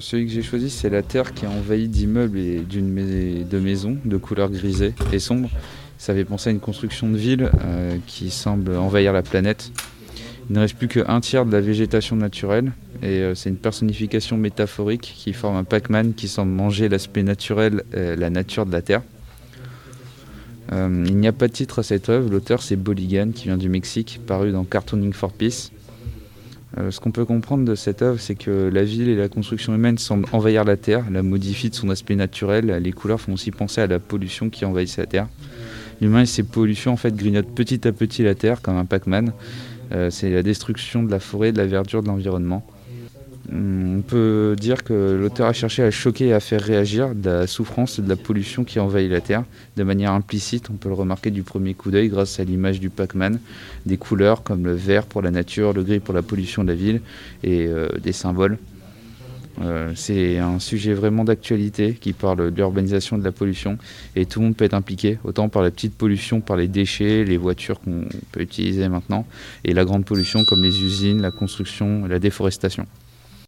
celui que j'ai choisi, c'est la terre qui est envahie d'immeubles et d'une de maisons de couleur grisée et sombre. Ça avait pensé à une construction de ville euh, qui semble envahir la planète. Il ne reste plus qu'un tiers de la végétation naturelle et euh, c'est une personnification métaphorique qui forme un Pac-Man qui semble manger l'aspect naturel, la nature de la Terre. il n'y a pas de titre à cette œuvre, l'auteur c'est Boligan qui vient du Mexique, paru dans Cartooning for Peace. Euh, ce qu'on peut comprendre de cette œuvre, c'est que la ville et la construction humaine semblent envahir la Terre, la modifient de son aspect naturel. Les couleurs font aussi penser à la pollution qui envahit la Terre. L'humain et ses pollutions en fait grignotent petit à petit la Terre comme un Pac-Man. Euh, c'est la destruction de la forêt, de la verdure, de l'environnement. Peut dire que l'auteur a cherché à choquer et à faire réagir la souffrance de la pollution qui envahit la Terre. De manière implicite, on peut le remarquer du premier coup d'œil grâce à l'image du Pac-Man, des couleurs comme le vert pour la nature, le gris pour la pollution de la ville et euh, des symboles. Euh, c'est un sujet vraiment d'actualité qui parle de l'urbanisation de la pollution et tout le monde peut être impliqué, autant par la petite pollution, par les déchets, les voitures qu'on peut utiliser maintenant, et la grande pollution comme les usines, la construction, la déforestation.